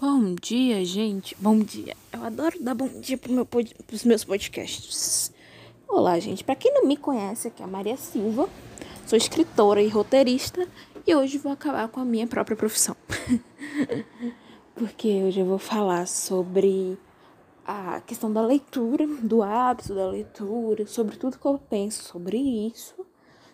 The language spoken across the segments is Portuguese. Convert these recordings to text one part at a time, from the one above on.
Bom dia, gente. Bom dia. Eu adoro dar bom dia pro meu pod... pros meus podcasts. Olá, gente. Para quem não me conhece, aqui é a Maria Silva. Sou escritora e roteirista e hoje vou acabar com a minha própria profissão. Porque hoje eu vou falar sobre a questão da leitura, do hábito da leitura, sobre tudo que eu penso sobre isso,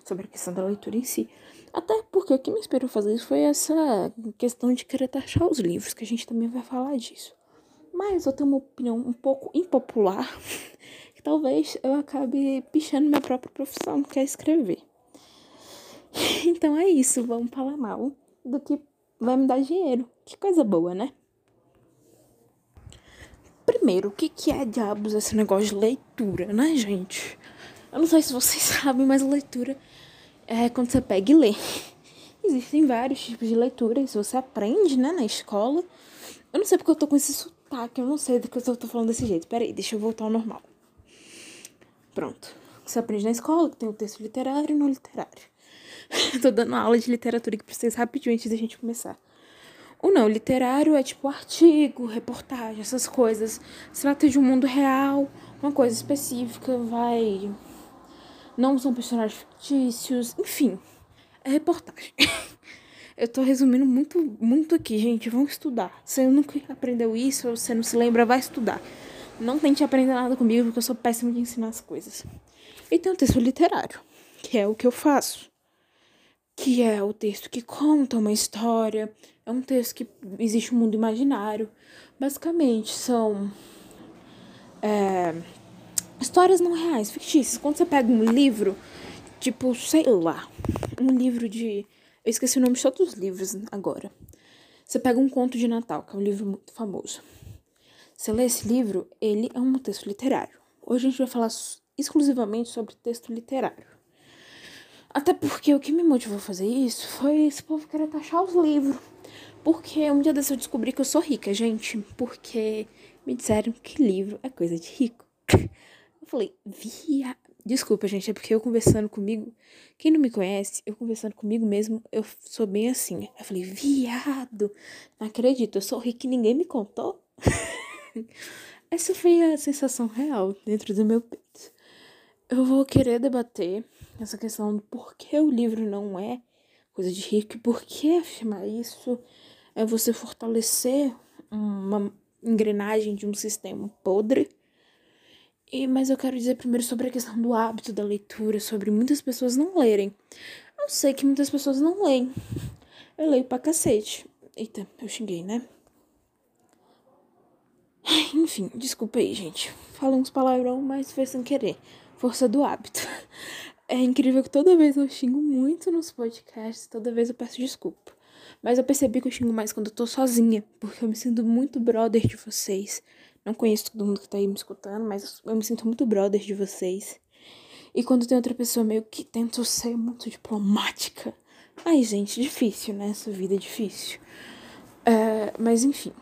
sobre a questão da leitura em si. Até porque o que me inspirou a fazer isso foi essa questão de querer taxar os livros, que a gente também vai falar disso. Mas eu tenho uma opinião um pouco impopular, que talvez eu acabe pichando minha própria profissão, que é escrever. Então é isso, vamos falar mal do que vai me dar dinheiro. Que coisa boa, né? Primeiro, o que, que é diabos esse negócio de leitura, né, gente? Eu não sei se vocês sabem, mas leitura é quando você pega e lê. Existem vários tipos de leitura, isso você aprende, né, na escola. Eu não sei porque eu tô com esse sotaque, eu não sei do que eu tô falando desse jeito. Peraí, deixa eu voltar ao normal. Pronto. Você aprende na escola, que tem o texto literário e não literário. tô dando aula de literatura aqui pra vocês rapidinho antes da gente começar. O não literário é tipo artigo, reportagem, essas coisas. Se trata de um mundo real, uma coisa específica, vai não são personagens fictícios, enfim, é reportagem. Eu tô resumindo muito, muito aqui, gente. Vão estudar. Se você nunca aprendeu isso, ou você não se lembra, vai estudar. Não tente aprender nada comigo, porque eu sou péssimo de ensinar as coisas. E tem o texto literário, que é o que eu faço. Que é o texto que conta uma história. É um texto que existe um mundo imaginário. Basicamente, são. É, histórias não reais, fictícias. Quando você pega um livro, tipo, sei lá, um livro de. Eu esqueci o nome de todos os livros agora. Você pega um conto de Natal, que é um livro muito famoso. Você lê esse livro, ele é um texto literário. Hoje a gente vai falar exclusivamente sobre texto literário. Até porque o que me motivou a fazer isso foi esse povo querer taxar os livros. Porque um dia desse eu descobri que eu sou rica, gente. Porque me disseram que livro é coisa de rico. Eu falei, via. Desculpa, gente, é porque eu conversando comigo. Quem não me conhece, eu conversando comigo mesmo, eu sou bem assim. Eu falei, viado, não acredito, eu sou rica e ninguém me contou. Essa foi a sensação real dentro do meu peito. Eu vou querer debater essa questão do porquê o livro não é coisa de rico por que afirmar isso é você fortalecer uma engrenagem de um sistema podre e, mas eu quero dizer primeiro sobre a questão do hábito da leitura, sobre muitas pessoas não lerem. Eu sei que muitas pessoas não leem. Eu leio pra cacete. Eita, eu xinguei, né? Enfim, desculpa aí, gente. Falo uns palavrão, mas foi sem querer. Força do hábito. É incrível que toda vez eu xingo muito nos podcasts, toda vez eu peço desculpa. Mas eu percebi que eu xingo mais quando eu tô sozinha, porque eu me sinto muito brother de vocês. Não conheço todo mundo que tá aí me escutando, mas eu me sinto muito brother de vocês. E quando tem outra pessoa meio que tenta ser muito diplomática. Ai, gente, difícil, né? Essa vida é difícil. É, mas enfim.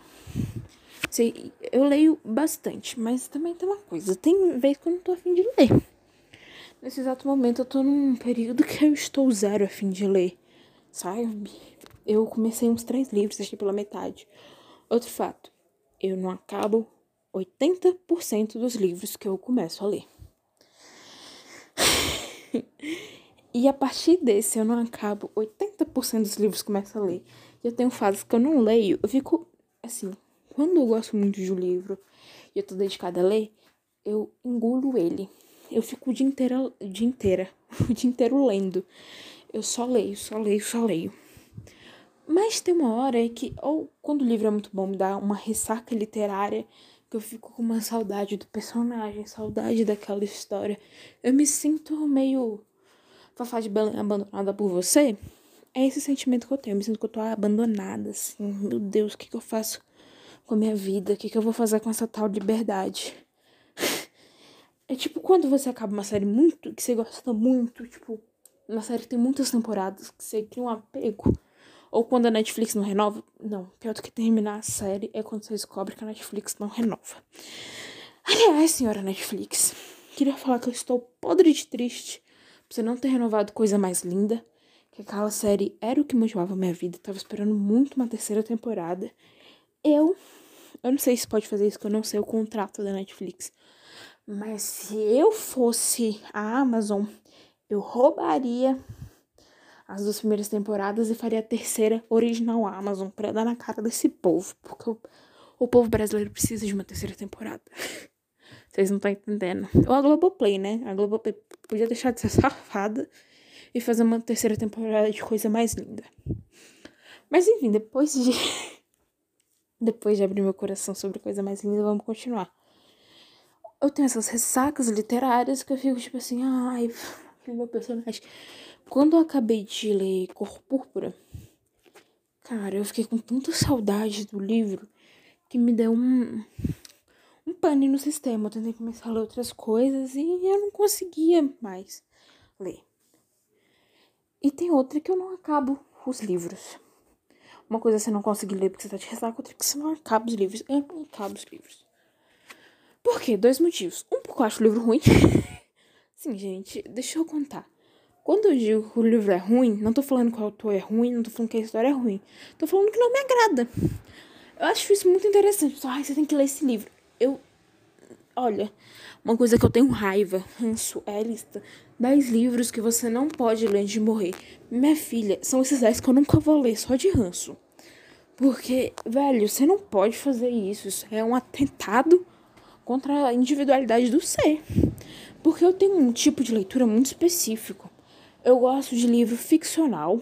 Sei, eu leio bastante, mas também tem uma coisa. Tem vez que eu não tô afim de ler. Nesse exato momento eu tô num período que eu estou zero afim de ler. Sabe? Eu comecei uns três livros, deixei pela metade. Outro fato, eu não acabo 80% dos livros que eu começo a ler. e a partir desse eu não acabo 80% dos livros que começo a ler. E eu tenho fases que eu não leio, eu fico assim, quando eu gosto muito de um livro e eu tô dedicada a ler, eu engulo ele. Eu fico o dia inteiro, o dia inteira, o dia inteiro lendo. Eu só leio, só leio, só leio. Mas tem uma hora que, ou quando o livro é muito bom, me dá uma ressaca literária que eu fico com uma saudade do personagem, saudade daquela história. Eu me sinto meio Fafá de Belém abandonada por você. É esse sentimento que eu tenho. Eu me sinto que eu tô abandonada, assim. Meu Deus, o que, que eu faço com a minha vida? O que, que eu vou fazer com essa tal liberdade? É tipo quando você acaba uma série muito, que você gosta muito, tipo, uma série que tem muitas temporadas, que você cria um apego. Ou quando a Netflix não renova. Não, pior do que terminar a série é quando você descobre que a Netflix não renova. Aliás, senhora Netflix, queria falar que eu estou podre de triste por você não ter renovado coisa mais linda. Que aquela série era o que motivava a minha vida. Tava esperando muito uma terceira temporada. eu. Eu não sei se pode fazer isso, que eu não sei o contrato da Netflix. Mas se eu fosse a Amazon, eu roubaria as duas primeiras temporadas e faria a terceira original Amazon para dar na cara desse povo, porque o, o povo brasileiro precisa de uma terceira temporada. Vocês não estão entendendo. Ou a Globoplay, né? A Globoplay podia deixar de ser safada e fazer uma terceira temporada de coisa mais linda. Mas enfim, depois de. depois de abrir meu coração sobre coisa mais linda, vamos continuar. Eu tenho essas ressacas literárias que eu fico tipo assim, ai, aquele meu personagem. Quando eu acabei de ler Cor Púrpura, cara, eu fiquei com tanta saudade do livro que me deu um, um pane no sistema. Eu tentei começar a ler outras coisas e eu não conseguia mais ler. E tem outra que eu não acabo os livros. Uma coisa é você não conseguir ler porque você tá de ressaca, outra é que você não acaba os livros. Eu não acabo os livros. Por quê? Dois motivos. Um, porque eu acho o livro ruim. Sim, gente, deixa eu contar. Quando eu digo que o livro é ruim, não tô falando que o autor é ruim, não tô falando que a história é ruim. Tô falando que não me agrada. Eu acho isso muito interessante. Ai, você tem que ler esse livro. Eu. Olha, uma coisa que eu tenho raiva, ranço, é a lista. 10 livros que você não pode ler antes de morrer. Minha filha, são esses 10 que eu nunca vou ler, só de ranço. Porque, velho, você não pode fazer isso. Isso é um atentado contra a individualidade do ser. Porque eu tenho um tipo de leitura muito específico. Eu gosto de livro ficcional,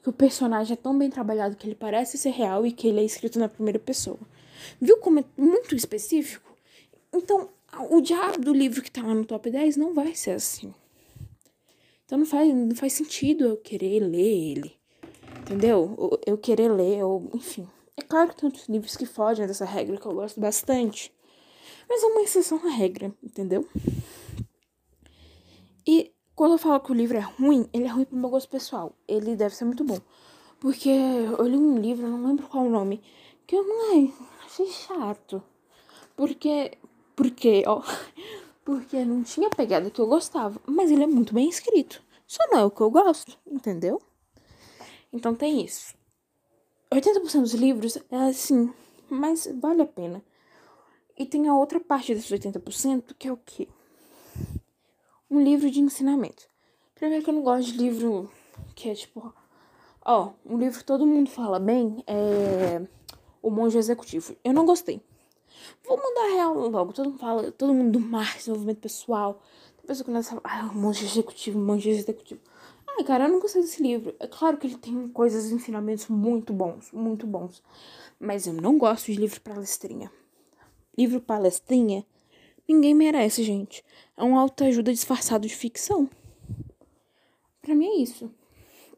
que o personagem é tão bem trabalhado que ele parece ser real e que ele é escrito na primeira pessoa. Viu como é muito específico? Então, o diabo do livro que tá lá no top 10 não vai ser assim. Então não faz, não faz sentido eu querer ler ele. Entendeu? Eu querer ler, ou, enfim. É claro que tem outros livros que fogem dessa regra que eu gosto bastante. Mas é uma exceção à regra, entendeu? E quando eu falo que o livro é ruim, ele é ruim pro meu gosto pessoal. Ele deve ser muito bom. Porque eu li um livro, não lembro qual o nome, que eu ai, achei chato. Porque. Porque, ó. Porque não tinha pegada que eu gostava. Mas ele é muito bem escrito. Só não é o que eu gosto, entendeu? Então tem isso. 80% dos livros é assim, mas vale a pena. E tem a outra parte desses 80% que é o quê? Um livro de ensinamento. Primeiro que eu não gosto de livro que é tipo. Ó, um livro que todo mundo fala bem é. O Monge Executivo. Eu não gostei. Vou mandar real logo. Todo mundo fala, todo mundo do mar, desenvolvimento pessoal. Depois eu começo a falar, ah, o Monge Executivo, o Monge Executivo. Ai, cara, eu não gostei desse livro. É claro que ele tem coisas, ensinamentos muito bons, muito bons. Mas eu não gosto de livro palestrinha. Livro palestrinha Ninguém merece, gente. É um autoajuda disfarçado de ficção. Para mim é isso.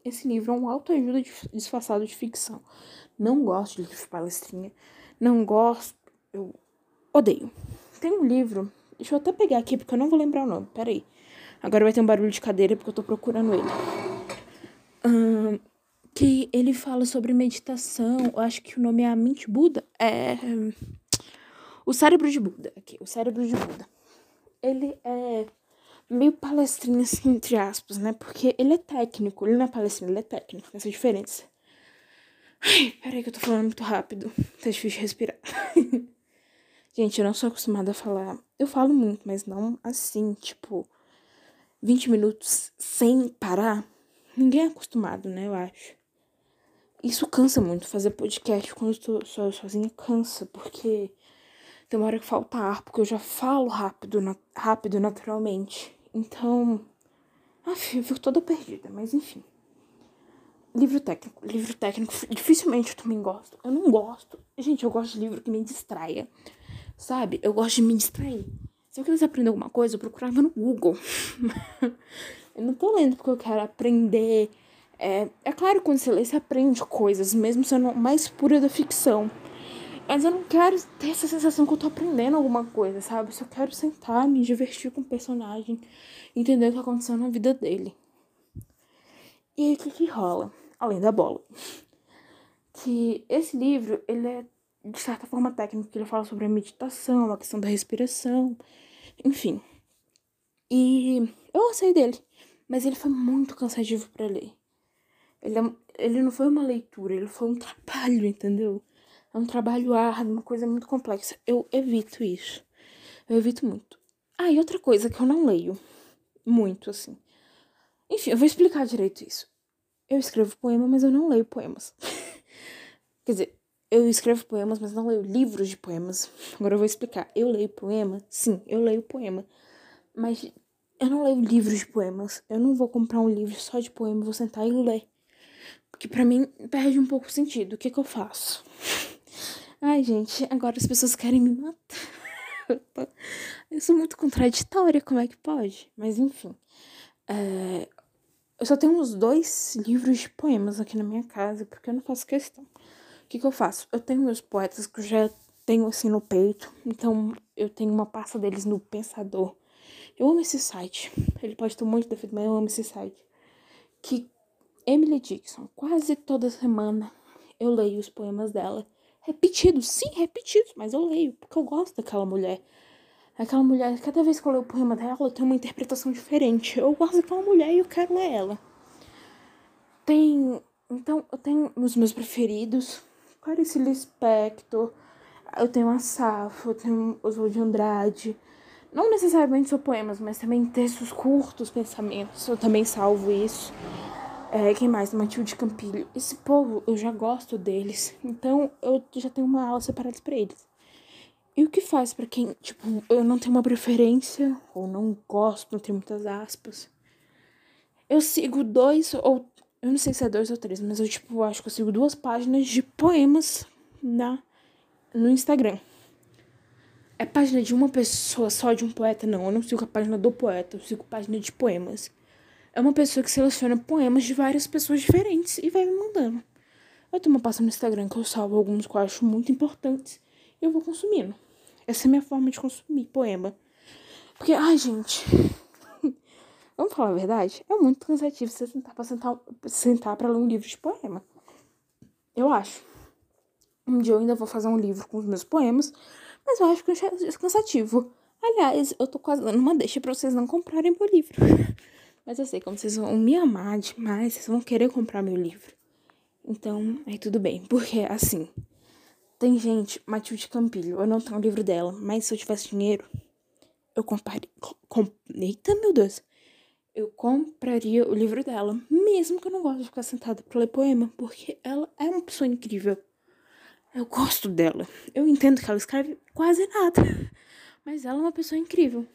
Esse livro é um autoajuda disfarçado de ficção. Não gosto de livro de palestrinha. Não gosto. Eu odeio. Tem um livro. Deixa eu até pegar aqui porque eu não vou lembrar o nome. Peraí. Agora vai ter um barulho de cadeira porque eu tô procurando ele. Que ele fala sobre meditação. Eu acho que o nome é A Mente Buda. É. O cérebro de Buda, aqui, o cérebro de Buda. Ele é meio palestrinho, assim, entre aspas, né? Porque ele é técnico, ele não é palestrinho, ele é técnico, essa diferença. Ai, peraí que eu tô falando muito rápido, tá difícil respirar. Gente, eu não sou acostumada a falar. Eu falo muito, mas não assim, tipo, 20 minutos sem parar. Ninguém é acostumado, né? Eu acho. Isso cansa muito. Fazer podcast quando eu tô sozinha cansa, porque tem uma hora que falta ar, porque eu já falo rápido, na, rápido naturalmente. Então. Af, eu fico toda perdida, mas enfim. Livro técnico. Livro técnico, dificilmente eu também gosto. Eu não gosto. Gente, eu gosto de livro que me distraia. Sabe? Eu gosto de me distrair. Se eu quisesse aprender alguma coisa, eu procurava no Google. eu não tô lendo porque eu quero aprender. É, é claro que quando você lê, você aprende coisas, mesmo sendo mais pura da ficção. Mas eu não quero ter essa sensação que eu tô aprendendo alguma coisa, sabe? Eu só quero sentar, me divertir com o personagem, entender o que aconteceu na vida dele. E aí, o que que rola? Além da bola. Que esse livro, ele é, de certa forma, técnico, ele fala sobre a meditação, a questão da respiração, enfim. E eu gostei dele, mas ele foi muito cansativo para ler. Ele, é, ele não foi uma leitura, ele foi um trabalho, entendeu? É um trabalho árduo, uma coisa muito complexa. Eu evito isso. Eu evito muito. Ah, e outra coisa que eu não leio muito, assim. Enfim, eu vou explicar direito isso. Eu escrevo poema, mas eu não leio poemas. Quer dizer, eu escrevo poemas, mas não leio livros de poemas. Agora eu vou explicar. Eu leio poema? Sim, eu leio poema. Mas eu não leio livros de poemas. Eu não vou comprar um livro só de poema e vou sentar e ler. Porque para mim perde um pouco o sentido. O que que eu faço? Ai, gente, agora as pessoas querem me matar. eu sou muito contraditória, como é que pode? Mas enfim. É... Eu só tenho uns dois livros de poemas aqui na minha casa, porque eu não faço questão. O que, que eu faço? Eu tenho meus poetas que eu já tenho assim no peito. Então eu tenho uma pasta deles no Pensador. Eu amo esse site. Ele pode ter um monte de defeito, mas eu amo esse site. Que Emily Dixon, quase toda semana eu leio os poemas dela. Repetidos, sim, repetidos, mas eu leio, porque eu gosto daquela mulher. Aquela mulher, cada vez que eu leio o poema dela, tenho uma interpretação diferente. Eu gosto daquela mulher e eu quero ler ela. Tem. Então, eu tenho os meus preferidos. Clarice Lispector. Eu tenho a Safo, eu tenho Oswald de Andrade. Não necessariamente são poemas, mas também textos curtos, pensamentos. Eu também salvo isso. É, quem mais? Matilde Campilho. Esse povo, eu já gosto deles. Então, eu já tenho uma aula separada para eles. E o que faz para quem, tipo, eu não tenho uma preferência, ou não gosto, não tenho muitas aspas. Eu sigo dois, ou. Eu não sei se é dois ou três, mas eu, tipo, acho que eu sigo duas páginas de poemas na, no Instagram. É página de uma pessoa só, de um poeta? Não, eu não sigo a página do poeta, eu sigo página de poemas é uma pessoa que seleciona poemas de várias pessoas diferentes e vai me mandando. Eu tenho uma pasta no Instagram que eu salvo alguns que eu acho muito importantes e eu vou consumindo. Essa é a minha forma de consumir poema. Porque, ai, gente. Vamos falar a verdade? É muito cansativo você sentar pra, sentar, sentar pra ler um livro de poema. Eu acho. Um dia eu ainda vou fazer um livro com os meus poemas, mas eu acho que é cansativo. Aliás, eu tô quase dando uma deixa pra vocês não comprarem meu livro. Mas eu sei, como vocês vão me amar demais, vocês vão querer comprar meu livro. Então, aí tudo bem. Porque, assim, tem gente, Matilde Campilho, eu não tenho o livro dela, mas se eu tivesse dinheiro, eu compraria. Com, eita, meu Deus! Eu compraria o livro dela, mesmo que eu não gosto de ficar sentada pra ler poema, porque ela é uma pessoa incrível. Eu gosto dela. Eu entendo que ela escreve quase nada, mas ela é uma pessoa incrível.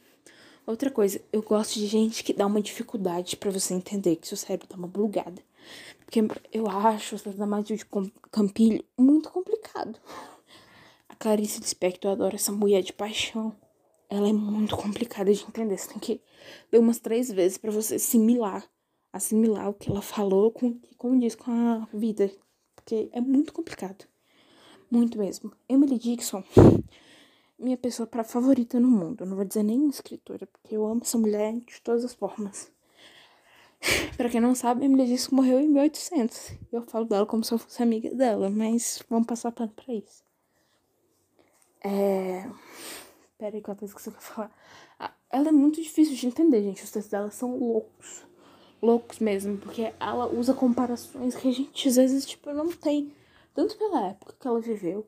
Outra coisa, eu gosto de gente que dá uma dificuldade para você entender que seu cérebro dá uma bugada. Porque eu acho o da Matilde Campilho muito complicado. A Clarice Lispector, eu adoro essa mulher de paixão. Ela é muito complicada de entender. Você tem que ler umas três vezes para você assimilar. Assimilar o que ela falou com como diz com a vida. Porque é muito complicado. Muito mesmo. Emily Dixon minha pessoa para favorita no mundo. Eu não vou dizer nem escritora, porque eu amo essa mulher de todas as formas. para quem não sabe, a Emily que morreu em 1800. Eu falo dela como se eu fosse amiga dela, mas vamos passar pano pra isso. É. Pera aí, qual coisa que você quer falar? Ah, ela é muito difícil de entender, gente. Os textos dela são loucos. Loucos mesmo, porque ela usa comparações que a gente às vezes, tipo, não tem. Tanto pela época que ela viveu,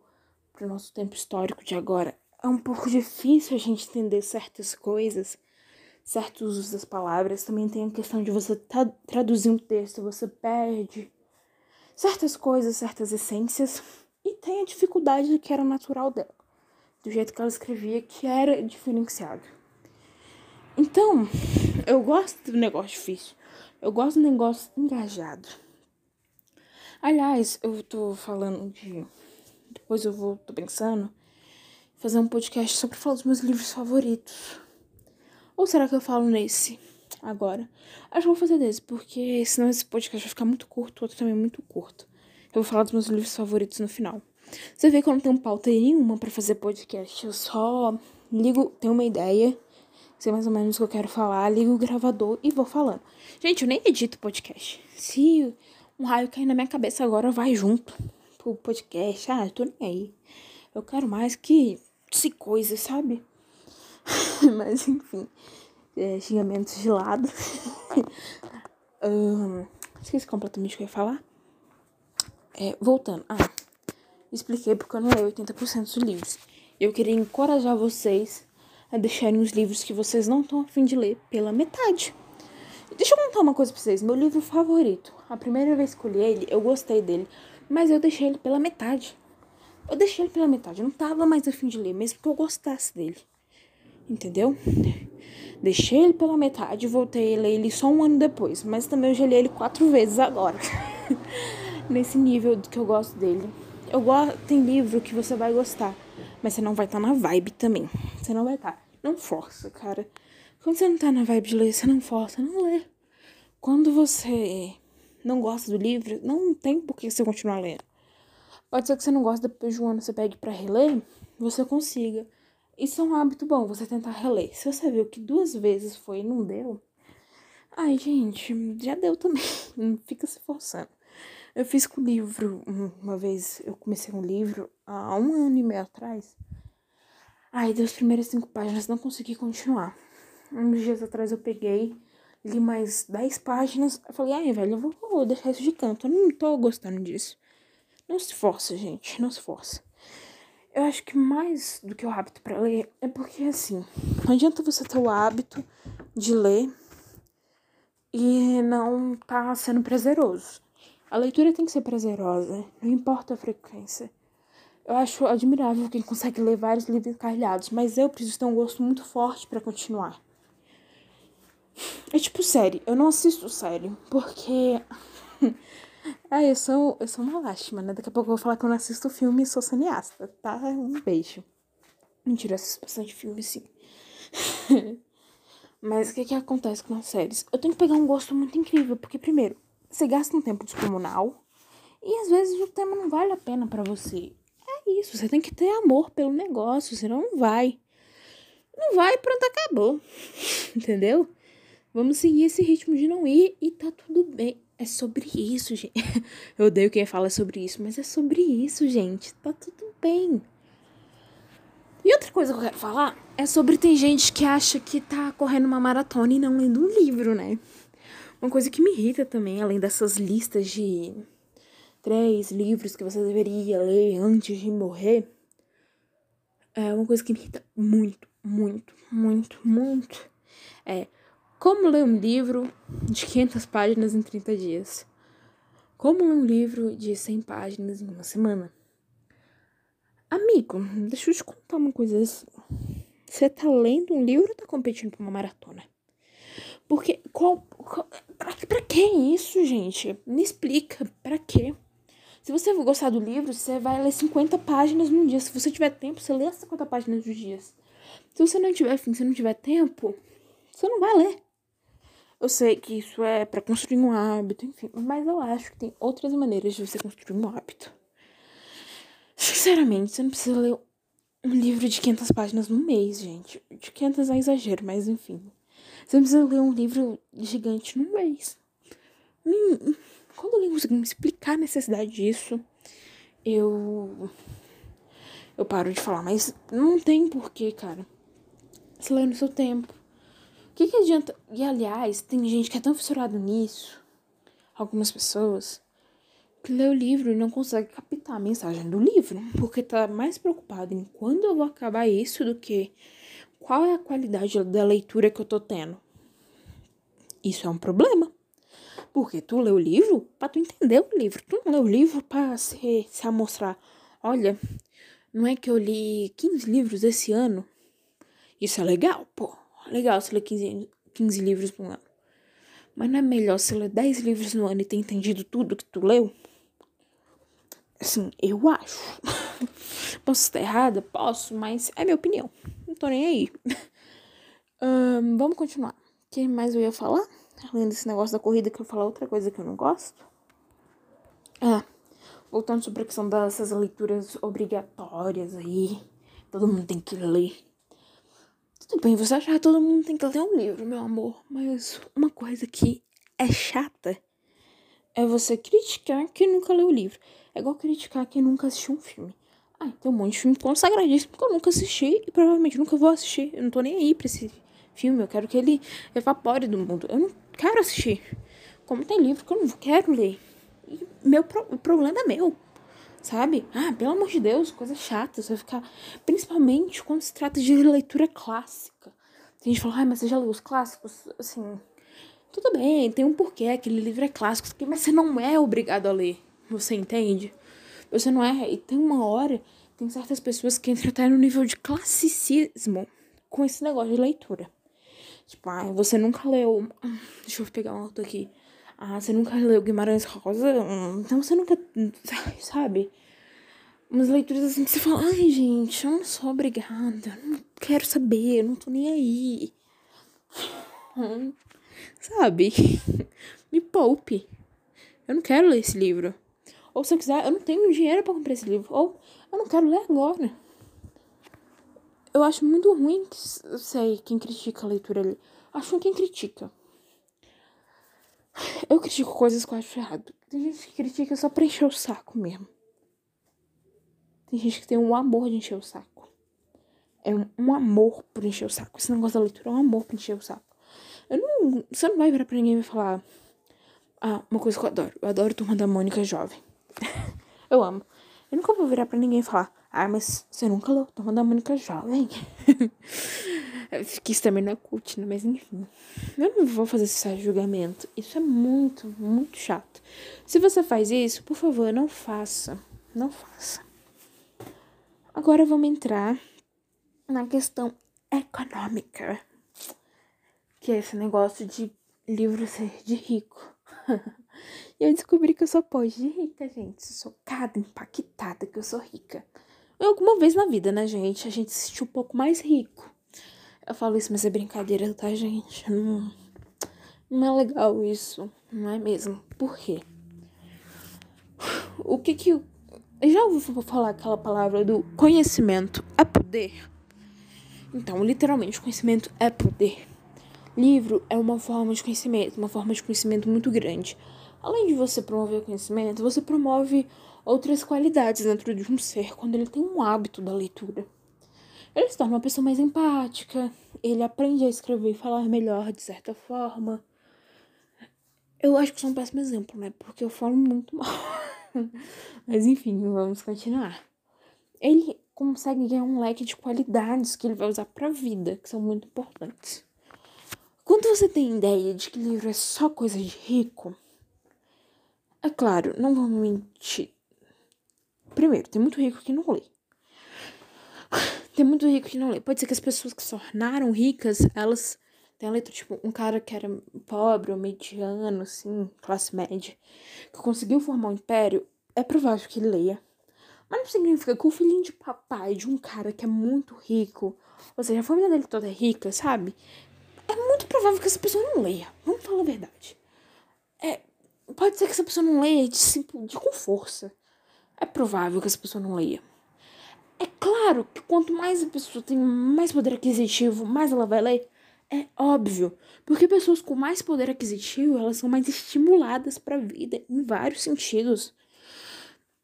pro nosso tempo histórico de agora é um pouco difícil a gente entender certas coisas, certos usos das palavras. Também tem a questão de você traduzir um texto, você perde certas coisas, certas essências. E tem a dificuldade que era natural dela, do jeito que ela escrevia, que era diferenciado. Então, eu gosto do negócio difícil. Eu gosto do negócio engajado. Aliás, eu tô falando de. Depois eu vou, tô pensando fazer um podcast só pra falar dos meus livros favoritos. Ou será que eu falo nesse agora? Acho que vou fazer desse, porque senão esse podcast vai ficar muito curto, o outro também muito curto. Eu vou falar dos meus livros favoritos no final. Você vê que eu não tenho pauta nenhuma para fazer podcast. Eu só ligo, tenho uma ideia, sei mais ou menos o que eu quero falar, ligo o gravador e vou falando. Gente, eu nem edito podcast. Se um raio cair na minha cabeça agora, vai junto pro podcast. Ah, eu tô nem aí. Eu quero mais que se coisa, sabe? Mas enfim, é, xingamentos de lado. um, esqueci completamente o que eu ia falar. É, voltando. Ah, expliquei porque eu não leio 80% dos livros. Eu queria encorajar vocês a deixarem os livros que vocês não estão afim de ler pela metade. Deixa eu contar uma coisa pra vocês. Meu livro favorito. A primeira vez que eu li ele, eu gostei dele. Mas eu deixei ele pela metade. Eu deixei ele pela metade. Eu não tava mais afim de ler, mesmo que eu gostasse dele. Entendeu? Deixei ele pela metade voltei a ler ele só um ano depois. Mas também eu já li ele quatro vezes agora. Nesse nível do que eu gosto dele. Eu gosto. Tem livro que você vai gostar. Mas você não vai estar tá na vibe também. Você não vai estar. Tá. Não força, cara. Quando você não tá na vibe de ler, você não força, não lê. Quando você não gosta do livro, não tem por que você continuar lendo. Pode ser que você não goste, depois de um ano você pegue para reler, você consiga. Isso é um hábito bom, você tentar reler. Se você viu que duas vezes foi e não deu, ai, gente, já deu também. Não fica se forçando. Eu fiz com o livro, uma vez eu comecei um livro há um ano e meio atrás. Ai, das primeiras cinco páginas não consegui continuar. Uns dias atrás eu peguei, li mais dez páginas. Eu falei, ai, velho, eu vou, vou deixar isso de canto. Eu não tô gostando disso. Não se força, gente, não se força. Eu acho que mais do que o hábito para ler é porque assim, não adianta você ter o hábito de ler e não tá sendo prazeroso. A leitura tem que ser prazerosa, não importa a frequência. Eu acho admirável quem consegue ler vários livros encarrilhados, mas eu preciso ter um gosto muito forte para continuar. É tipo série, eu não assisto série, porque Ah, eu sou, eu sou uma lástima, né? Daqui a pouco eu vou falar que eu não assisto filme e sou cineasta, tá? Um beijo. Mentira, eu assisto bastante filme, sim. Mas o que que acontece com as séries? Eu tenho que pegar um gosto muito incrível, porque primeiro, você gasta um tempo descomunal e às vezes o tema não vale a pena para você. É isso, você tem que ter amor pelo negócio, senão não vai. Não vai, pronto, acabou. Entendeu? Vamos seguir esse ritmo de não ir e tá tudo bem. É sobre isso, gente. Eu odeio quem fala sobre isso, mas é sobre isso, gente. Tá tudo bem. E outra coisa que eu quero falar é sobre tem gente que acha que tá correndo uma maratona e não lendo um livro, né? Uma coisa que me irrita também, além dessas listas de três livros que você deveria ler antes de morrer, é uma coisa que me irrita muito, muito, muito, muito. É como ler um livro de 500 páginas em 30 dias? Como ler um livro de 100 páginas em uma semana? Amigo, deixa eu te contar uma coisa. Você tá lendo um livro ou tá competindo pra uma maratona? Porque, qual, qual pra, pra que isso, gente? Me explica, pra quê? Se você gostar do livro, você vai ler 50 páginas num dia. Se você tiver tempo, você lê as 50 páginas dos dias. Se você não tiver fim, se não tiver tempo, você não vai ler. Eu sei que isso é para construir um hábito, enfim, mas eu acho que tem outras maneiras de você construir um hábito. Sinceramente, você não precisa ler um livro de 500 páginas no mês, gente. De 500 é exagero, mas enfim. Você não precisa ler um livro gigante no mês. Quando alguém conseguir me explicar a necessidade disso, eu. Eu paro de falar, mas não tem porquê, cara. Você lê no seu tempo que, que adianta? E aliás, tem gente que é tão fissurada nisso, algumas pessoas, que lê o livro e não consegue captar a mensagem do livro, porque tá mais preocupado em quando eu vou acabar isso do que qual é a qualidade da leitura que eu tô tendo. Isso é um problema. Porque tu lê o livro para tu entender o livro. Tu não lê o livro para se, se amostrar. Olha, não é que eu li 15 livros esse ano? Isso é legal, pô legal você ler 15, 15 livros no ano. Mas não é melhor você ler 10 livros no ano e ter entendido tudo que tu leu? Assim, eu acho. Posso estar errada? Posso, mas é minha opinião. Não tô nem aí. Um, vamos continuar. O que mais eu ia falar? Além desse negócio da corrida, que eu falar outra coisa que eu não gosto. Ah, voltando sobre a questão dessas leituras obrigatórias aí. Todo mundo tem que ler. Tudo bem, você acha que todo mundo tem que ler um livro, meu amor, mas uma coisa que é chata é você criticar quem nunca leu o livro. É igual criticar quem nunca assistiu um filme. Ah, tem um monte de filme consagradíssimo que eu nunca assisti e provavelmente nunca vou assistir. Eu não tô nem aí pra esse filme, eu quero que ele evapore do mundo. Eu não quero assistir. Como tem livro que eu não quero ler. E meu pro o problema é meu. Sabe? Ah, pelo amor de Deus, coisa chata. Você vai ficar. Principalmente quando se trata de leitura clássica. Tem gente que fala, ah, mas você já leu os clássicos? Assim. Tudo bem, tem um porquê, aquele livro é clássico, mas você não é obrigado a ler. Você entende? Você não é. E tem uma hora, tem certas pessoas que entram até no nível de classicismo com esse negócio de leitura. Tipo, ah, você nunca leu. Deixa eu pegar um outro aqui. Ah, você nunca leu Guimarães Rosa? Então você nunca. Sabe? Umas leituras assim que você fala, ai gente, eu não sou obrigada, eu não quero saber, eu não tô nem aí. Sabe? Me poupe. Eu não quero ler esse livro. Ou se eu quiser, eu não tenho dinheiro para comprar esse livro. Ou eu não quero ler agora. Eu acho muito ruim, sei, quem critica a leitura ali. Acho quem critica. Eu critico coisas que eu acho errado. Tem gente que critica só pra encher o saco mesmo. Tem gente que tem um amor de encher o saco. É um, um amor por encher o saco. Esse negócio da leitura é um amor por encher o saco. Eu não, você não vai virar pra ninguém e falar. Ah, uma coisa que eu adoro. Eu adoro Turma da Mônica Jovem. eu amo. Eu nunca vou virar pra ninguém e falar. Ah, mas você nunca leu Turma da Mônica Jovem. que isso também não é cult, né? Mas enfim. Eu não vou fazer esse julgamento. Isso é muito, muito chato. Se você faz isso, por favor, não faça. Não faça. Agora vamos entrar na questão econômica que é esse negócio de livro ser de rico. e eu descobri que eu sou pós de rica, gente. Sou cada impactada que eu sou rica. Alguma vez na vida, né, gente? A gente se sentiu um pouco mais rico. Eu falo isso, mas é brincadeira, tá, gente? Não, não é legal isso. Não é mesmo? Por quê? O que que. Já ouviu falar aquela palavra do conhecimento é poder? Então, literalmente, conhecimento é poder. Livro é uma forma de conhecimento, uma forma de conhecimento muito grande. Além de você promover conhecimento, você promove outras qualidades dentro de um ser quando ele tem um hábito da leitura. Ele se torna uma pessoa mais empática, ele aprende a escrever e falar melhor de certa forma. Eu acho que sou um péssimo exemplo, né? Porque eu falo muito mal. Mas enfim, vamos continuar. Ele consegue ganhar um leque de qualidades que ele vai usar para a vida, que são muito importantes. Quando você tem ideia de que livro é só coisa de rico, é claro, não vou mentir. Primeiro, tem muito rico que não lê. Tem muito rico que não lê. Pode ser que as pessoas que se tornaram ricas, elas têm a letra, tipo, um cara que era pobre ou mediano, assim, classe média, que conseguiu formar um império, é provável que ele leia. Mas não significa que o filhinho de papai de um cara que é muito rico, ou seja, a família dele toda é rica, sabe? é muito provável que essa pessoa não leia. Vamos falar a verdade. É, pode ser que essa pessoa não leia de, de com força. É provável que essa pessoa não leia. É claro que quanto mais a pessoa tem mais poder aquisitivo, mais ela vai ler. É óbvio, porque pessoas com mais poder aquisitivo, elas são mais estimuladas para a vida em vários sentidos.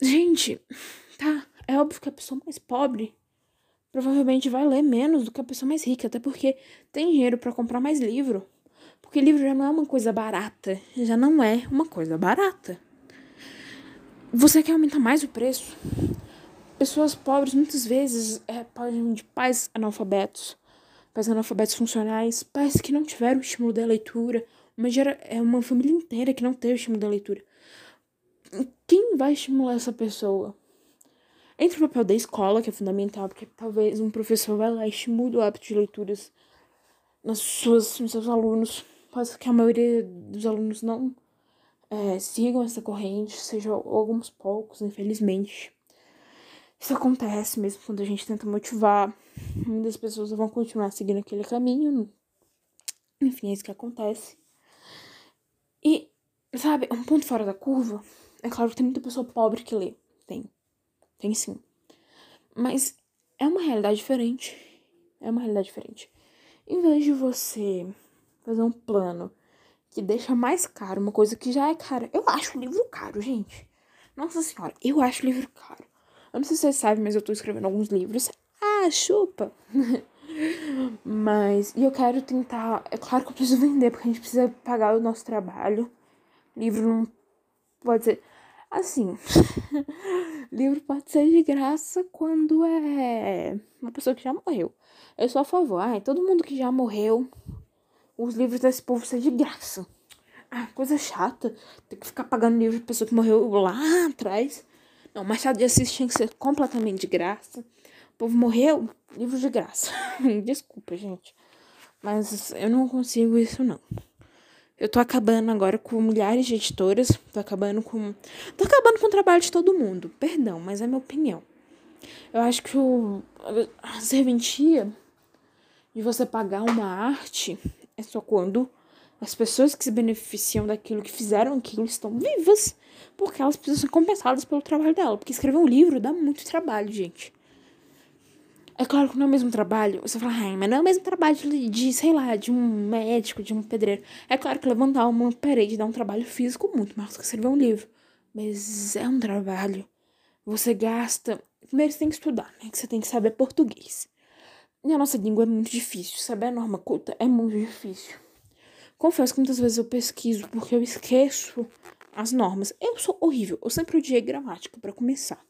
Gente, tá, é óbvio que a pessoa mais pobre provavelmente vai ler menos do que a pessoa mais rica, até porque tem dinheiro para comprar mais livro. Porque livro já não é uma coisa barata, já não é uma coisa barata. Você quer aumentar mais o preço? Pessoas pobres muitas vezes é, podem de pais analfabetos, pais analfabetos funcionais, pais que não tiveram o estímulo da leitura, uma gera, é uma família inteira que não teve o estímulo da leitura. Quem vai estimular essa pessoa? Entre o papel da escola, que é fundamental, porque talvez um professor vá lá e estimule o hábito de leituras nas suas, nos seus alunos. Pode ser que a maioria dos alunos não é, sigam essa corrente, seja alguns poucos, infelizmente. Isso acontece mesmo quando a gente tenta motivar. Muitas pessoas vão continuar seguindo aquele caminho. Enfim, é isso que acontece. E, sabe, um ponto fora da curva. É claro que tem muita pessoa pobre que lê. Tem. Tem sim. Mas é uma realidade diferente. É uma realidade diferente. Em vez de você fazer um plano que deixa mais caro uma coisa que já é cara. Eu acho o livro caro, gente. Nossa senhora, eu acho o livro caro. Eu não sei se vocês sabem, mas eu tô escrevendo alguns livros. Ah, chupa! mas, e eu quero tentar. É claro que eu preciso vender, porque a gente precisa pagar o nosso trabalho. Livro não pode ser. Assim, livro pode ser de graça quando é uma pessoa que já morreu. Eu sou a favor. Ai, todo mundo que já morreu, os livros desse povo são de graça. Ah, coisa chata. Tem que ficar pagando livro de pessoa que morreu lá atrás. Não, Machado de Assis tinha que ser completamente de graça. O povo morreu, livro de graça. Desculpa, gente. Mas eu não consigo isso, não. Eu tô acabando agora com milhares de editoras. Tô acabando com. Tô acabando com o trabalho de todo mundo. Perdão, mas é minha opinião. Eu acho que o... a serventia de você pagar uma arte é só quando as pessoas que se beneficiam daquilo, que fizeram aquilo, estão vivas. Porque elas precisam ser compensadas pelo trabalho dela. Porque escrever um livro dá muito trabalho, gente. É claro que não é o mesmo trabalho. Você fala, ai, mas não é o mesmo trabalho de, sei lá, de um médico, de um pedreiro. É claro que levantar uma parede dá um trabalho físico muito mais do que escrever um livro. Mas é um trabalho. Você gasta. Primeiro você tem que estudar, né? Que você tem que saber português. E a nossa língua é muito difícil. Saber a norma culta é muito difícil. Confesso que muitas vezes eu pesquiso porque eu esqueço as normas. Eu sou horrível. Eu sempre odiei gramática para começar.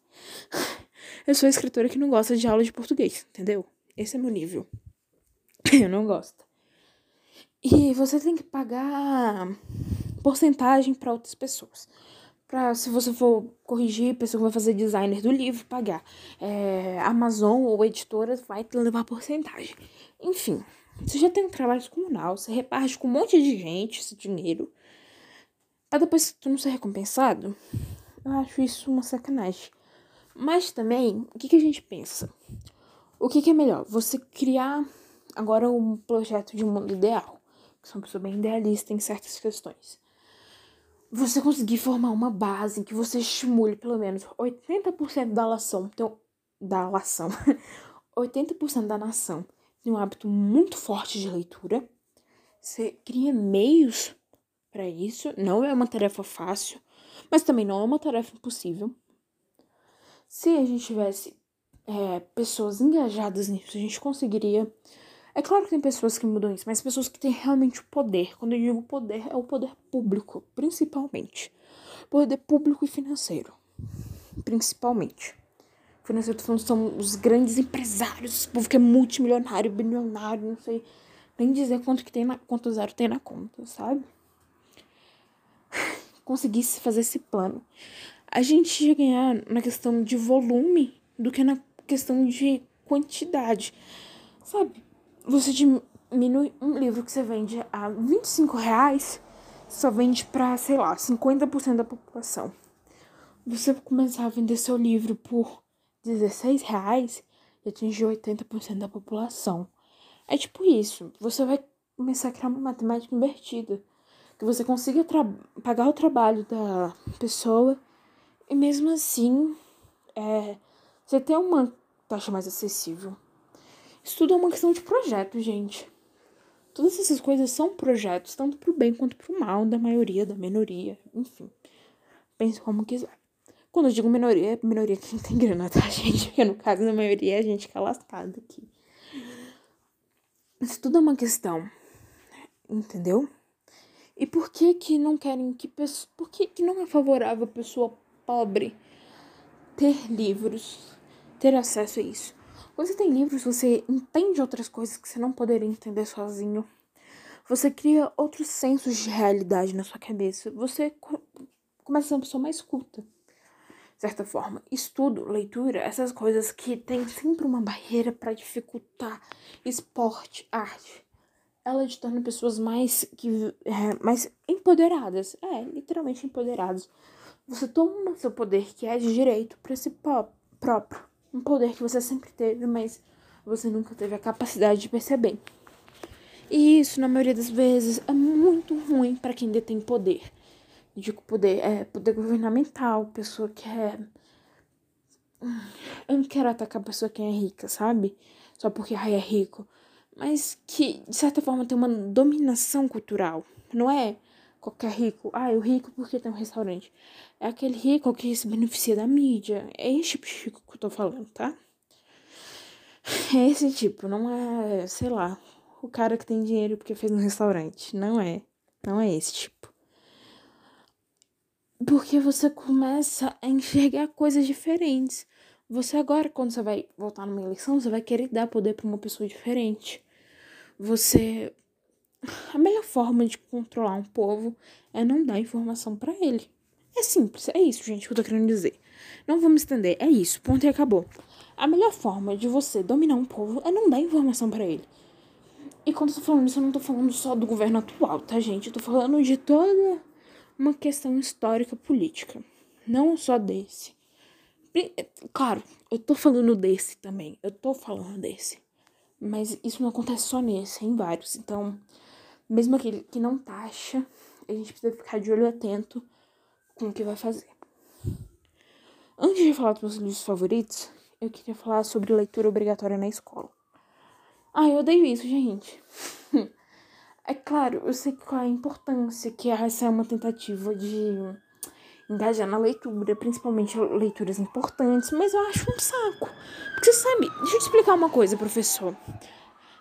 Eu sou escritora que não gosta de aula de português, entendeu? Esse é meu nível. Eu não gosto. E você tem que pagar porcentagem para outras pessoas. Pra, se você for corrigir, a pessoa que vai fazer designer do livro, pagar. É, Amazon ou editoras vai te levar porcentagem. Enfim, você já tem um trabalho comunal, você reparte com um monte de gente esse dinheiro. Pra depois tu não ser recompensado, eu acho isso uma sacanagem. Mas também, o que, que a gente pensa? O que, que é melhor? Você criar agora um projeto de um mundo ideal, que sou uma pessoa bem idealista em certas questões. Você conseguir formar uma base em que você estimule pelo menos 80% da nação, então, da nação, 80% da nação tem um hábito muito forte de leitura. Você cria meios para isso. Não é uma tarefa fácil, mas também não é uma tarefa impossível. Se a gente tivesse é, pessoas engajadas nisso, a gente conseguiria. É claro que tem pessoas que mudam isso, mas pessoas que têm realmente o poder. Quando eu digo poder, é o poder público, principalmente. Poder público e financeiro, principalmente. Financeiro, tô falando, são os grandes empresários, esse povo que é multimilionário, bilionário, não sei nem dizer quanto que tem na quanto zero tem na conta, sabe? Conseguisse fazer esse plano a gente ia ganhar na questão de volume do que na questão de quantidade. Sabe? Você diminui um livro que você vende a 25 reais, só vende pra, sei lá, 50% da população. Você começar a vender seu livro por 16 reais e atingir 80% da população. É tipo isso. Você vai começar a criar uma matemática invertida. Que você consiga pagar o trabalho da pessoa e mesmo assim, é, você tem uma taxa mais acessível. Isso tudo é uma questão de projeto, gente. Todas essas coisas são projetos, tanto pro bem quanto pro mal, da maioria, da minoria, enfim. Pense como quiser. Quando eu digo minoria, é minoria que não tem grana, tá, gente? Porque no caso da maioria a gente que é lascado aqui. Isso tudo é uma questão, entendeu? E por que que não querem que pessoa, por que que não é favorável a pessoa pobre ter livros, ter acesso a isso. Quando você tem livros, você entende outras coisas que você não poderia entender sozinho. Você cria outros sensos de realidade na sua cabeça. Você começa a ser uma pessoa mais culta, certa forma. Estudo, leitura, essas coisas que tem sempre uma barreira para dificultar esporte, arte. Ela te torna pessoas mais que é, mais empoderadas, é, literalmente empoderadas. Você toma seu poder, que é de direito, para si próprio. Um poder que você sempre teve, mas você nunca teve a capacidade de perceber. E isso, na maioria das vezes, é muito ruim para quem detém poder. Digo poder, é poder governamental, pessoa que é. Eu não quero atacar a pessoa que é rica, sabe? Só porque ai, é rico. Mas que, de certa forma, tem uma dominação cultural. Não é qualquer rico. Ah, o rico porque tem um restaurante. É aquele rico que se beneficia da mídia. É esse tipo de rico que eu tô falando, tá? É esse tipo, não é, sei lá, o cara que tem dinheiro porque fez um restaurante. Não é. Não é esse tipo. Porque você começa a enxergar coisas diferentes. Você agora, quando você vai voltar numa eleição, você vai querer dar poder para uma pessoa diferente. Você. A melhor forma de controlar um povo é não dar informação para ele. É simples, é isso, gente, que eu tô querendo dizer. Não vamos estender, é isso, ponto e acabou. A melhor forma de você dominar um povo é não dar informação para ele. E quando eu tô falando isso, eu não tô falando só do governo atual, tá, gente? Eu tô falando de toda uma questão histórica política. Não só desse. Claro, eu tô falando desse também. Eu tô falando desse. Mas isso não acontece só nesse, é em vários. Então, mesmo aquele que não taxa, a gente precisa ficar de olho atento com o que vai fazer. Antes de falar dos meus livros favoritos, eu queria falar sobre leitura obrigatória na escola. Ah, eu odeio isso, gente. é claro, eu sei qual é a importância que essa é uma tentativa de engajar na leitura, principalmente leituras importantes, mas eu acho um saco. Porque você sabe, deixa eu te explicar uma coisa, professor.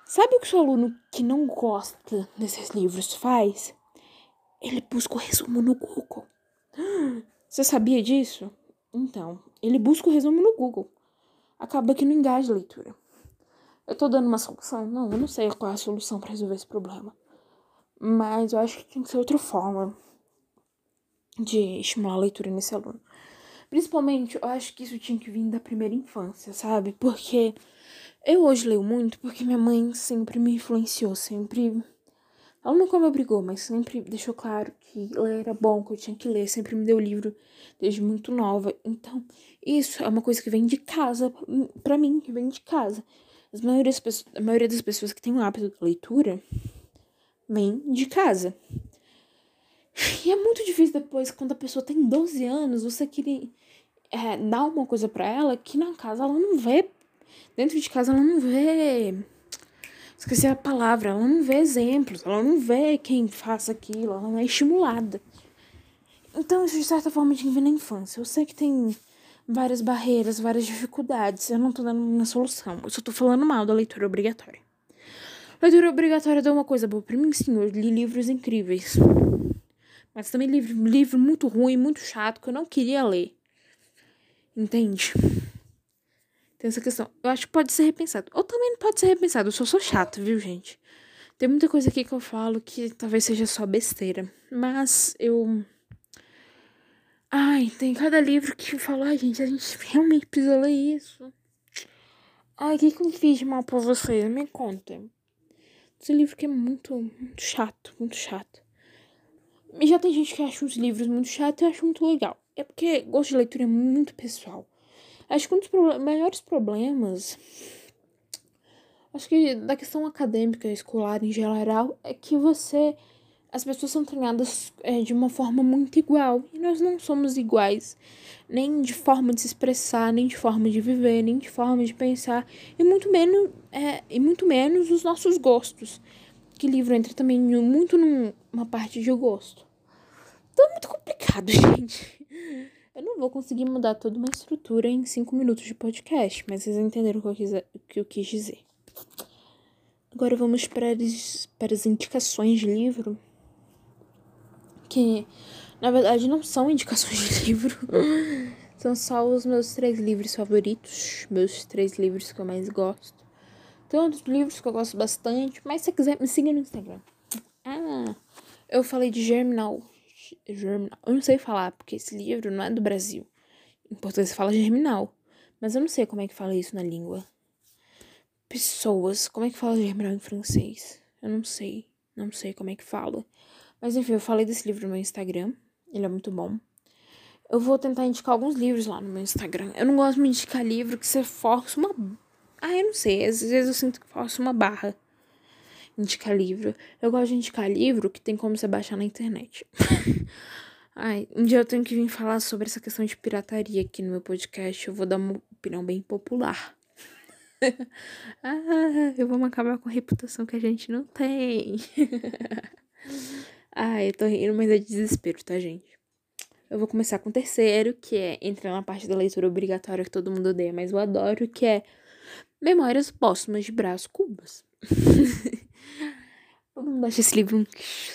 Sabe o que o seu aluno que não gosta desses livros faz? Ele busca o resumo no Google. Você sabia disso? Então, ele busca o resumo no Google. Acaba que não engaja a leitura. Eu tô dando uma solução? Não, eu não sei qual é a solução para resolver esse problema. Mas eu acho que tem que ser outra forma de estimular a leitura nesse aluno. Principalmente, eu acho que isso tinha que vir da primeira infância, sabe? Porque eu hoje leio muito porque minha mãe sempre me influenciou, sempre. Ela nunca me obrigou, mas sempre deixou claro que ler era bom, que eu tinha que ler, sempre me deu livro desde muito nova. Então, isso é uma coisa que vem de casa, para mim, que vem de casa. As maioria a maioria das pessoas que tem o hábito da leitura vem de casa. E é muito difícil depois, quando a pessoa tem 12 anos, você querer é, dar uma coisa para ela que na casa ela não vê. Dentro de casa ela não vê. Esqueci a palavra, ela não vê exemplos, ela não vê quem faça aquilo, ela não é estimulada. Então, isso de certa forma vir na infância. Eu sei que tem várias barreiras, várias dificuldades. Eu não tô dando uma solução. Eu só tô falando mal da leitura obrigatória. Leitura obrigatória deu uma coisa boa pra mim, sim. Eu li livros incríveis. Mas também livro, livro muito ruim, muito chato, que eu não queria ler. Entende? Tem essa questão. Eu acho que pode ser repensado. Ou também não pode ser repensado. Eu só sou chato, viu, gente? Tem muita coisa aqui que eu falo que talvez seja só besteira. Mas eu. Ai, tem cada livro que fala, ai, gente, a gente realmente precisa ler isso. Ai, o que, que eu fiz de mal pra vocês? Me conta. Esse livro que é muito, muito chato, muito chato. E já tem gente que acha os livros muito chato e eu acho muito legal. É porque gosto de leitura é muito pessoal. Acho que um dos pro maiores problemas, acho que da questão acadêmica, escolar em geral, é que você. As pessoas são treinadas é, de uma forma muito igual. E nós não somos iguais. Nem de forma de se expressar, nem de forma de viver, nem de forma de pensar. E muito menos, é, e muito menos os nossos gostos. Que livro entra também muito numa parte de gosto. Então é muito complicado, gente. Eu não vou conseguir mudar toda uma estrutura em cinco minutos de podcast, mas vocês entenderam o que eu quis, que eu quis dizer. Agora vamos para as, para as indicações de livro. Que na verdade não são indicações de livro. são só os meus três livros favoritos. Meus três livros que eu mais gosto. Tem outros livros que eu gosto bastante, mas se você quiser, me siga no Instagram. Ah, eu falei de Germinal. Germinal. Eu não sei falar, porque esse livro não é do Brasil. Em português fala Germinal. Mas eu não sei como é que fala isso na língua. Pessoas. Como é que fala Germinal em francês? Eu não sei. Não sei como é que fala. Mas enfim, eu falei desse livro no meu Instagram. Ele é muito bom. Eu vou tentar indicar alguns livros lá no meu Instagram. Eu não gosto de indicar livro que você força uma ah, eu não sei. Às vezes eu sinto que faço uma barra. Indicar livro. Eu gosto de indicar livro que tem como você baixar na internet. Ai, um dia eu tenho que vir falar sobre essa questão de pirataria aqui no meu podcast. Eu vou dar uma opinião bem popular. ah, eu vou acabar com a reputação que a gente não tem. Ai, eu tô rindo, mas é desespero, tá, gente? Eu vou começar com o terceiro, que é entrar na parte da leitura obrigatória que todo mundo odeia, mas eu adoro, que é Memórias Póstumas de Brás Cubas. Todo mundo acha esse livro um,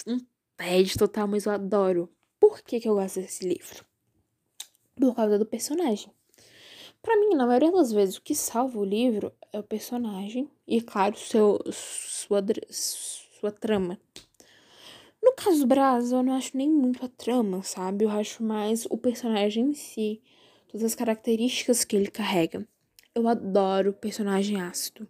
um TED total, mas eu adoro. Por que, que eu gosto desse livro? Por causa do personagem. Para mim, na maioria das vezes, o que salva o livro é o personagem e, claro, seu, sua, sua trama. No caso do Braz, eu não acho nem muito a trama, sabe? Eu acho mais o personagem em si, todas as características que ele carrega. Eu adoro o personagem ácido.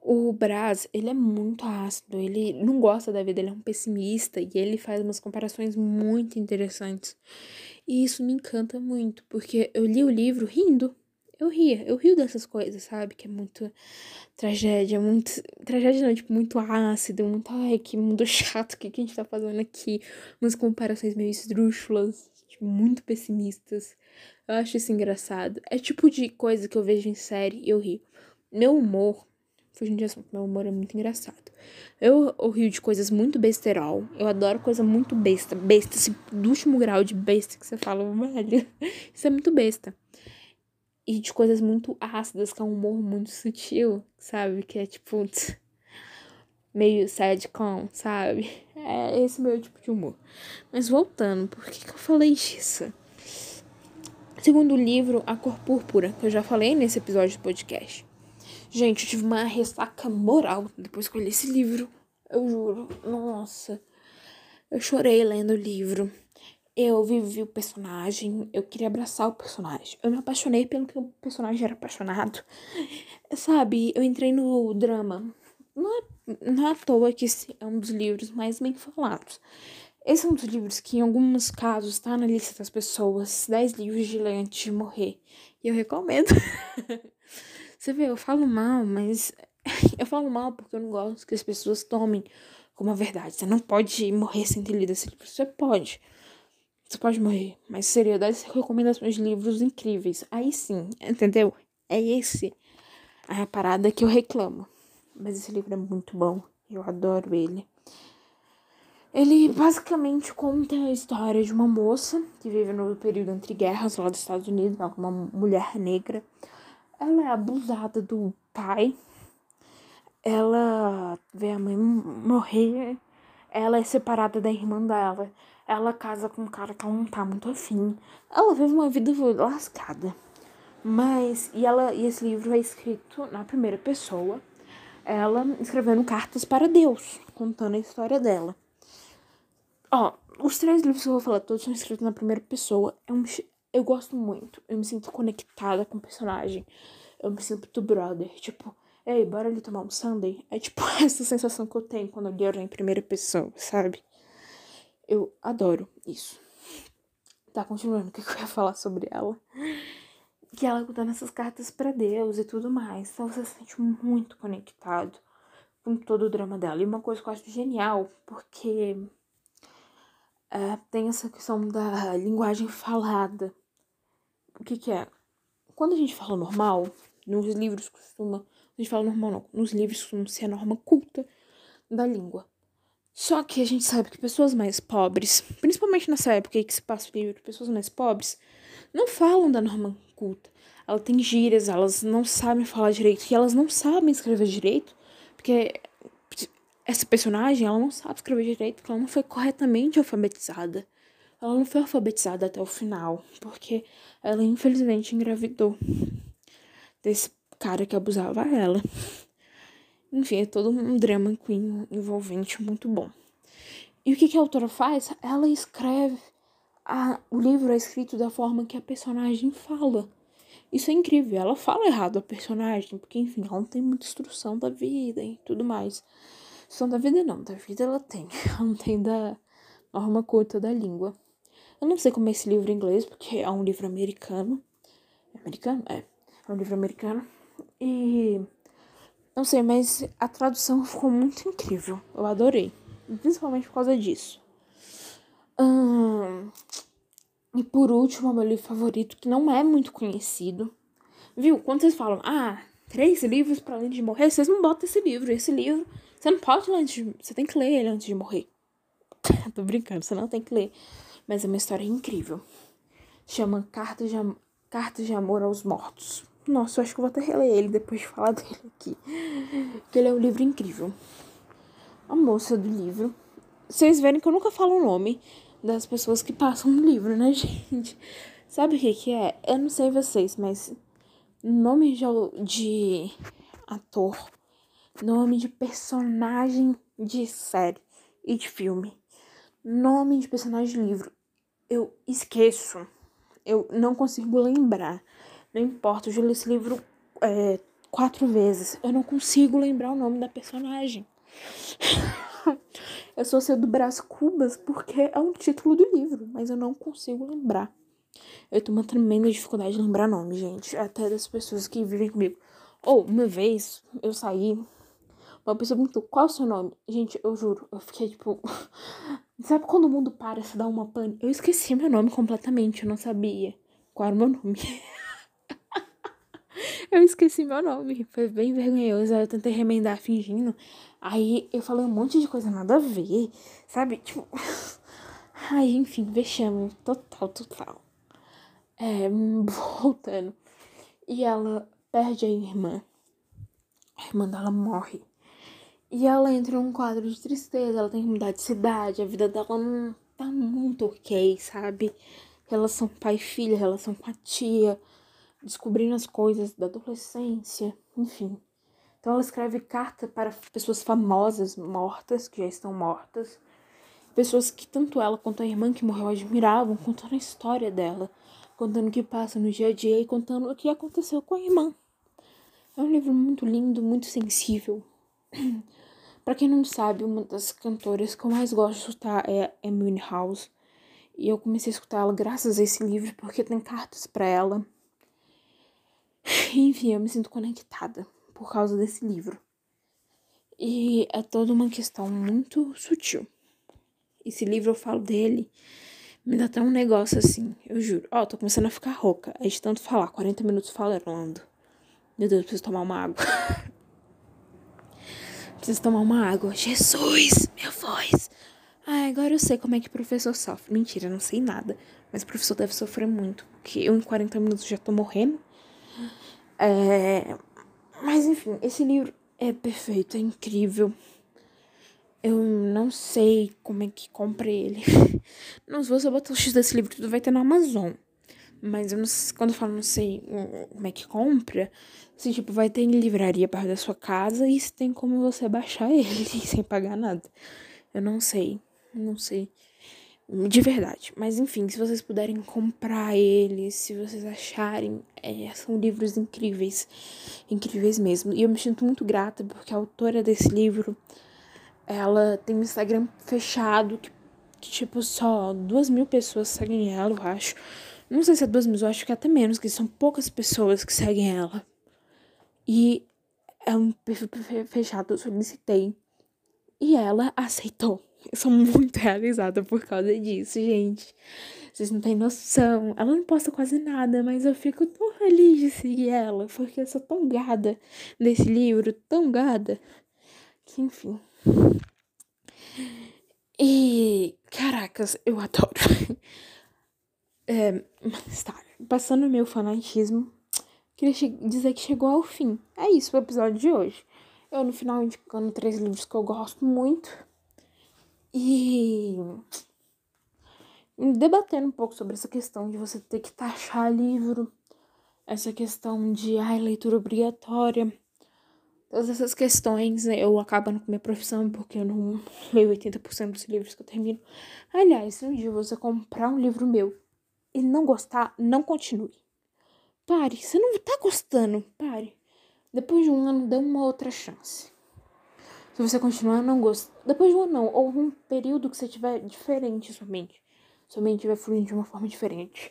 O Braz, ele é muito ácido, ele não gosta da vida, ele é um pessimista e ele faz umas comparações muito interessantes. E isso me encanta muito, porque eu li o livro rindo. Eu ria, eu rio dessas coisas, sabe? Que é muito tragédia, muito. Tragédia não, tipo, muito ácido, muito. Ai, que mundo chato, o que, que a gente tá fazendo aqui? Umas comparações meio esdrúxulas, tipo, muito pessimistas. Eu acho isso engraçado. É tipo de coisa que eu vejo em série e eu rio. Meu humor fugindo de assunto, meu humor é muito engraçado. Eu, eu rio de coisas muito besterol. Eu adoro coisa muito besta. Besta, esse do último grau de besta que você fala, velho. Isso é muito besta. E de coisas muito ácidas, que é um humor muito sutil, sabe? Que é tipo. meio sadcom, sabe? É esse meu tipo de humor. Mas voltando, por que, que eu falei disso? Segundo livro, A Cor Púrpura, que eu já falei nesse episódio do podcast. Gente, eu tive uma ressaca moral depois que eu li esse livro. Eu juro. Nossa. Eu chorei lendo o livro. Eu vivi o personagem. Eu queria abraçar o personagem. Eu me apaixonei pelo que o personagem era apaixonado. Sabe? Eu entrei no drama. Não é, não é à toa que esse é um dos livros mais bem falados. Esse é um dos livros que, em alguns casos, está na lista das pessoas 10 livros de ler antes de morrer. E eu recomendo. Você vê, eu falo mal, mas eu falo mal porque eu não gosto que as pessoas tomem como a verdade. Você não pode morrer sem ter lido esse livro. Você pode. Você pode morrer. Mas seria das recomendações de livros incríveis. Aí sim, entendeu? É esse a parada que eu reclamo. Mas esse livro é muito bom. Eu adoro ele. Ele basicamente conta a história de uma moça que vive no período entre guerras lá dos Estados Unidos, uma mulher negra ela é abusada do pai. Ela vê a mãe morrer. Ela é separada da irmã dela. Ela casa com um cara que ela não tá muito afim. Ela vive uma vida lascada. Mas, e ela, e esse livro é escrito na primeira pessoa. Ela escrevendo cartas para Deus, contando a história dela. Ó, os três livros que eu vou falar todos são escritos na primeira pessoa. É um, eu gosto muito. Eu me sinto conectada com o personagem. Eu me sinto brother. Tipo, ei, bora ali tomar um sundae? É tipo essa sensação que eu tenho quando eu leio em primeira pessoa, sabe? Eu adoro isso. Tá, continuando, o que eu ia falar sobre ela? Que ela dando essas cartas para Deus e tudo mais. Então você se sente muito conectado com todo o drama dela. E uma coisa que eu acho genial, porque é, tem essa questão da linguagem falada o que que é? Quando a gente fala normal, nos livros costuma. A gente fala normal não. Nos livros costuma ser a norma culta da língua. Só que a gente sabe que pessoas mais pobres, principalmente nessa época que se passa o livro, pessoas mais pobres, não falam da norma culta. Ela tem gírias, elas não sabem falar direito, e elas não sabem escrever direito, porque essa personagem, ela não sabe escrever direito, porque ela não foi corretamente alfabetizada. Ela não foi alfabetizada até o final, porque ela infelizmente engravidou desse cara que abusava ela. Enfim, é todo um drama queen envolvente muito bom. E o que, que a autora faz? Ela escreve. A, o livro é escrito da forma que a personagem fala. Isso é incrível. Ela fala errado a personagem, porque, enfim, ela não tem muita instrução da vida e tudo mais. Instrução da vida não, da vida ela tem. Ela não tem da norma curta da língua. Eu não sei como é esse livro em inglês, porque é um livro americano. Americano? É. É um livro americano. E. Não sei, mas a tradução ficou muito incrível. Eu adorei. Principalmente por causa disso. Hum, e por último, meu livro favorito, que não é muito conhecido. Viu? Quando vocês falam, ah, três livros para além de morrer, vocês não botam esse livro. Esse livro, você não pode ler antes de. Você tem que ler ele antes de morrer. Tô brincando, você não tem que ler mas é uma história incrível. Chama Cartas de, Am Cartas de Amor aos Mortos. Nossa, eu acho que eu vou até reler ele depois de falar dele aqui. Porque ele é um livro incrível. A moça do livro. Vocês verem que eu nunca falo o nome, das pessoas que passam no livro, né, gente? Sabe o que que é? Eu não sei vocês, mas nome de, de ator, nome de personagem de série e de filme, nome de personagem de livro, eu esqueço. Eu não consigo lembrar. Não importa, eu já li esse livro é, quatro vezes. Eu não consigo lembrar o nome da personagem. eu sou seu do Brás Cubas porque é um título do livro, mas eu não consigo lembrar. Eu tenho uma tremenda dificuldade de lembrar nome, gente. Até das pessoas que vivem comigo. Ou, uma vez, eu saí. Uma pessoa perguntou, qual é o seu nome? Gente, eu juro, eu fiquei tipo. Sabe quando o mundo para se dá uma pane? Eu esqueci meu nome completamente, eu não sabia qual era o meu nome. eu esqueci meu nome, foi bem vergonhoso. Aí eu tentei remendar fingindo. Aí eu falei um monte de coisa nada a ver, sabe? Tipo. Aí, enfim, vexame total, total. É, voltando. E ela perde a irmã. A irmã dela morre. E ela entra num quadro de tristeza, ela tem que mudar de cidade, a vida dela não tá muito ok, sabe? Relação pai filha, relação com a tia, descobrindo as coisas da adolescência, enfim. Então ela escreve carta para pessoas famosas mortas, que já estão mortas, pessoas que tanto ela quanto a irmã que morreu admiravam, contando a história dela contando o que passa no dia a dia e contando o que aconteceu com a irmã. É um livro muito lindo, muito sensível. para quem não sabe, uma das cantoras que eu mais gosto de escutar é Amy House. E eu comecei a escutar ela graças a esse livro, porque tem cartas para ela. Enfim, eu me sinto conectada por causa desse livro. E é toda uma questão muito sutil. Esse livro eu falo dele me dá até um negócio assim, eu juro. Ó, oh, tô começando a ficar rouca. É de tanto falar, 40 minutos falando. Meu Deus, preciso tomar uma água. preciso tomar uma água. Jesus, minha voz. Ah, agora eu sei como é que o professor sofre. Mentira, não sei nada. Mas o professor deve sofrer muito. Porque eu em 40 minutos já tô morrendo. É... Mas enfim, esse livro é perfeito, é incrível. Eu não sei como é que compra ele. Não, se você botar o X desse livro, tudo vai ter na Amazon. Mas eu não sei, quando eu falo não sei como é que compra, se tipo, vai ter em livraria perto da sua casa e se tem como você baixar ele sem pagar nada. Eu não sei, não sei. De verdade. Mas enfim, se vocês puderem comprar ele, se vocês acharem, é, são livros incríveis. Incríveis mesmo. E eu me sinto muito grata porque a autora desse livro ela tem um Instagram fechado que, que, tipo, só duas mil pessoas seguem ela, eu acho. Não sei se é duas mil, eu acho que é até menos, que são poucas pessoas que seguem ela. E é um perfil fechado, eu solicitei. E ela aceitou. Eu sou muito realizada por causa disso, gente. Vocês não têm noção. Ela não posta quase nada, mas eu fico tão feliz de seguir ela, porque eu sou tão gada desse livro, tão gada, que enfim. E, caracas, eu adoro. É, mas tá, passando o meu fanatismo, queria dizer que chegou ao fim. É isso o episódio de hoje. Eu, no final, indicando três livros que eu gosto muito. E debatendo um pouco sobre essa questão de você ter que taxar livro, essa questão de ai, leitura obrigatória. Todas essas questões né, eu acabo com minha profissão porque eu não leio 80% dos livros que eu termino. Aliás, se um dia você comprar um livro meu e não gostar, não continue. Pare. Você não tá gostando, pare. Depois de um ano, dê uma outra chance. Se você continuar não gostar, depois de um ano ou um período que você tiver diferente somente, somente vai fluindo de uma forma diferente.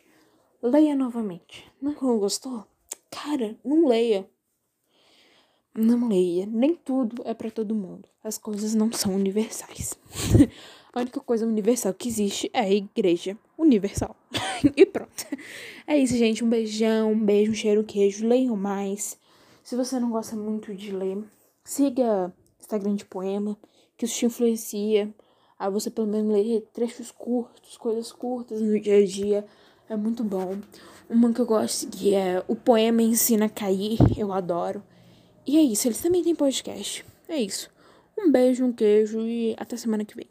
Leia novamente. Não gostou? Cara, não leia. Não leia, nem tudo é para todo mundo. As coisas não são universais. a única coisa universal que existe é a igreja universal. e pronto. É isso, gente. Um beijão, um beijo, um cheiro, queijo. Leiam mais. Se você não gosta muito de ler, siga Instagram de poema, que isso te influencia. A você pelo menos ler trechos curtos, coisas curtas no dia a dia. É muito bom. Uma que eu gosto que é O Poema Ensina a Cair, eu adoro. E é isso, eles também têm podcast. É isso. Um beijo, um queijo e até semana que vem.